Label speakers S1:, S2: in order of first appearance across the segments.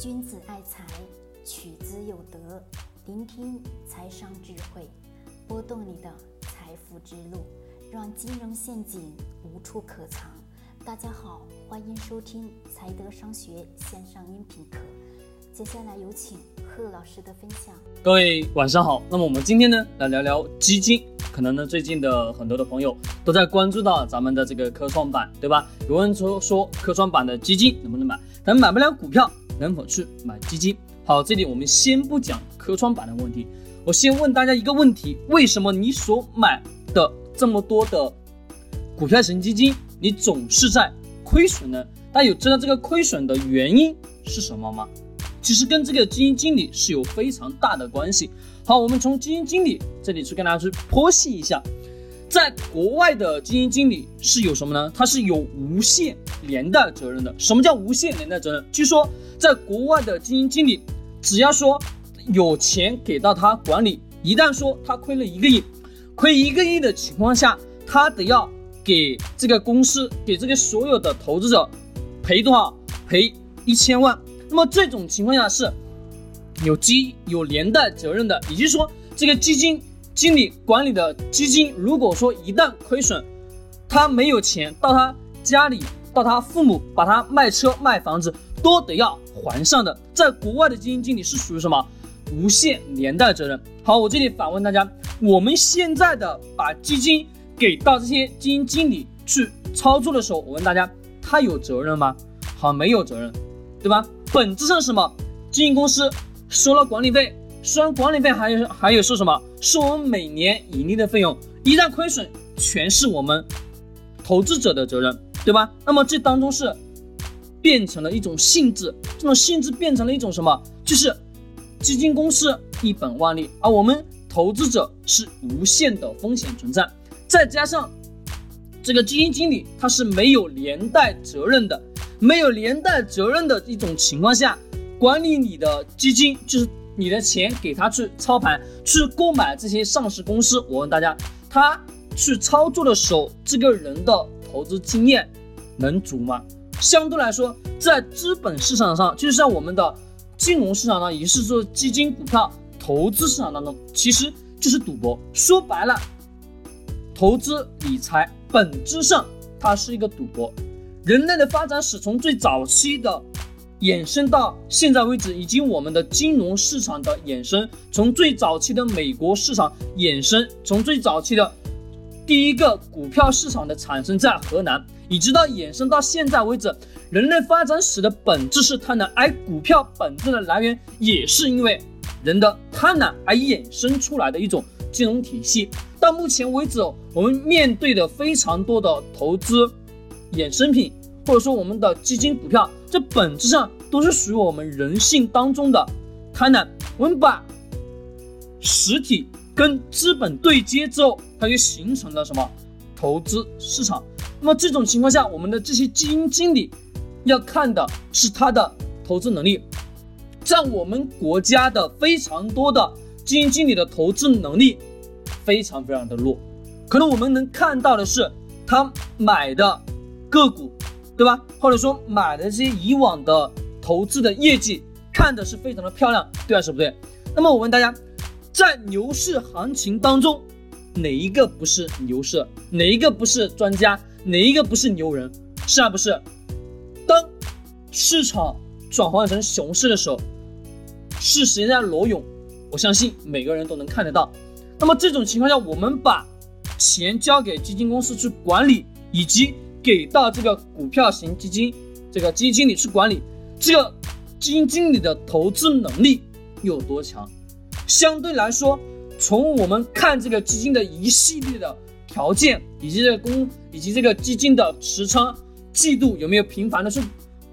S1: 君子爱财，取之有德。聆听财商智慧，拨动你的财富之路，让金融陷阱无处可藏。大家好，欢迎收听财德商学线上音频课。接下来有请贺老师的分享。
S2: 各位晚上好，那么我们今天呢来聊聊基金。可能呢最近的很多的朋友都在关注到咱们的这个科创板，对吧？有人说说科创板的基金能不能买？咱买不了股票，能否去买基金？好，这里我们先不讲科创板的问题，我先问大家一个问题：为什么你所买的这么多的股票型基金，你总是在亏损呢？大家有知道这个亏损的原因是什么吗？其实跟这个基金经理是有非常大的关系。好，我们从基金经理这里去跟大家去剖析一下，在国外的基金经理是有什么呢？他是有无限连带责任的。什么叫无限连带责任？据说在国外的基金经理，只要说有钱给到他管理，一旦说他亏了一个亿，亏一个亿的情况下，他得要给这个公司，给这个所有的投资者赔多少？赔一千万。那么这种情况下是有基有连带责任的，也就是说，这个基金经理管理的基金，如果说一旦亏损，他没有钱到他家里，到他父母把他卖车卖房子都得要还上的。在国外的基金经理是属于什么无限连带责任？好，我这里反问大家，我们现在的把基金给到这些基金经理去操作的时候，我问大家，他有责任吗？好，没有责任，对吧？本质上是什么？基金公司收了管理费，收完管理费还有还有收什么？是我们每年盈利的费用。一旦亏损，全是我们投资者的责任，对吧？那么这当中是变成了一种性质，这种性质变成了一种什么？就是基金公司一本万利，而我们投资者是无限的风险存在。再加上这个基金经理他是没有连带责任的。没有连带责任的一种情况下，管理你的基金就是你的钱给他去操盘，去购买这些上市公司。我问大家，他去操作的时候，这个人的投资经验能足吗？相对来说，在资本市场上，就是在我们的金融市场上，也是说基金、股票投资市场当中，其实就是赌博。说白了，投资理财本质上它是一个赌博。人类的发展史从最早期的衍生到现在为止，以及我们的金融市场的衍生，从最早期的美国市场衍生，从最早期的第一个股票市场的产生在河南，一直到衍生到现在为止，人类发展史的本质是贪婪，而股票本质的来源也是因为人的贪婪而衍生出来的一种金融体系。到目前为止，我们面对的非常多的投资。衍生品，或者说我们的基金、股票，这本质上都是属于我们人性当中的贪婪。我们把实体跟资本对接之后，它就形成了什么投资市场。那么这种情况下，我们的这些基金经理要看的是他的投资能力。在我们国家的非常多的基金经理的投资能力非常非常的弱，可能我们能看到的是他买的。个股，对吧？或者说买的这些以往的投资的业绩，看的是非常的漂亮，对还是不对？那么我问大家，在牛市行情当中，哪一个不是牛市？哪一个不是专家？哪一个不是牛人？是啊，不是？当市场转换成熊市的时候，是谁在裸泳？我相信每个人都能看得到。那么这种情况下，我们把钱交给基金公司去管理，以及给到这个股票型基金，这个基金经理去管理，这个基金经理的投资能力有多强？相对来说，从我们看这个基金的一系列的条件，以及这个公以及这个基金的持仓季度有没有频繁的去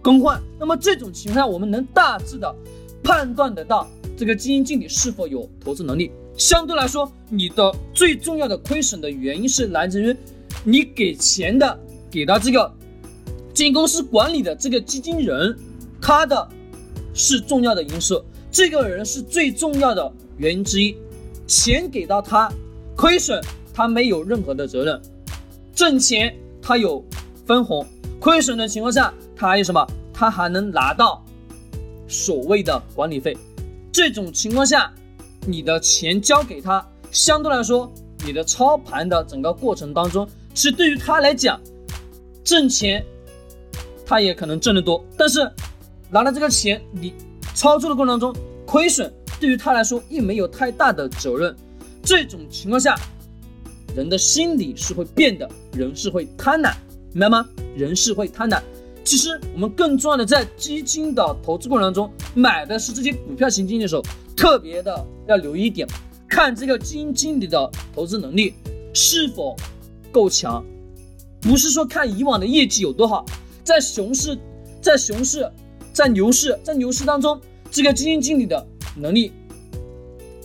S2: 更换，那么这种情况下，我们能大致的判断得到这个基金经理是否有投资能力。相对来说，你的最重要的亏损的原因是来自于你给钱的。给到这个基金公司管理的这个基金人，他的是重要的因素，这个人是最重要的原因之一。钱给到他，亏损他没有任何的责任，挣钱他有分红，亏损的情况下他还有什么？他还能拿到所谓的管理费。这种情况下，你的钱交给他，相对来说，你的操盘的整个过程当中，其实对于他来讲，挣钱他也可能挣得多，但是拿了这个钱，你操作的过程当中亏损，对于他来说亦没有太大的责任。这种情况下，人的心理是会变的，人是会贪婪，明白吗？人是会贪婪。其实我们更重要的，在基金的投资过程当中，买的是这些股票型基金的时候，特别的要留意一点，看这个基金经理的投资能力是否够强，不是说看以往的业绩有多好，在熊市、在熊市、在牛市、在牛市当中，这个基金经理的能力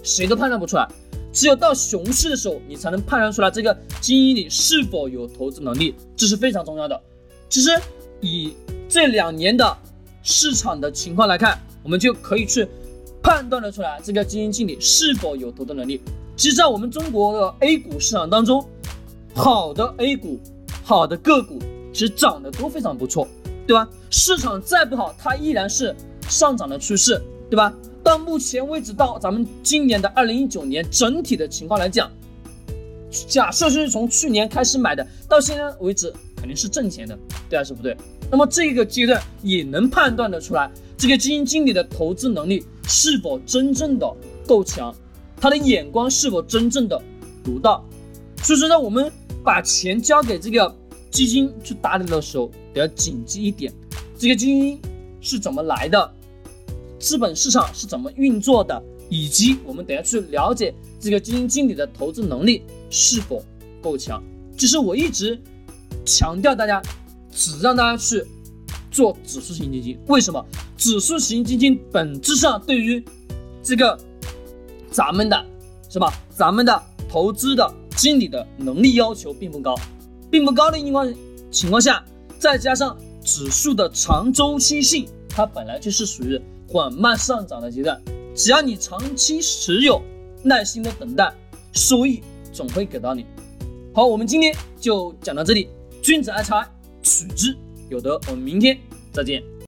S2: 谁都判断不出来。只有到熊市的时候，你才能判断出来这个基金经理是否有投资能力，这是非常重要的。其实以这两年的市场的情况来看，我们就可以去判断得出来这个基金经理是否有投资能力。其实，在我们中国的 A 股市场当中，好的 A 股、好的个股其实涨得都非常不错，对吧？市场再不好，它依然是上涨的趋势，对吧？到目前为止，到咱们今年的二零一九年整体的情况来讲，假设是从去年开始买的，到现在为止肯定是挣钱的，对还是不对？那么这个阶段也能判断得出来，这个基金经理的投资能力是否真正的够强，他的眼光是否真正的独到。所以说呢，我们把钱交给这个基金去打理的时候，得要谨记一点，这个基金是怎么来的。资本市场是怎么运作的，以及我们等下去了解这个基金经理的投资能力是否够强。其实我一直强调大家，只让大家去做指数型基金。为什么？指数型基金本质上对于这个咱们的，是吧？咱们的投资的经理的能力要求并不高，并不高的情况情况下，再加上指数的长周期性，它本来就是属于。缓慢上涨的阶段，只要你长期持有，耐心的等待，收益总会给到你。好，我们今天就讲到这里。君子爱财，取之有德。我们明天再见。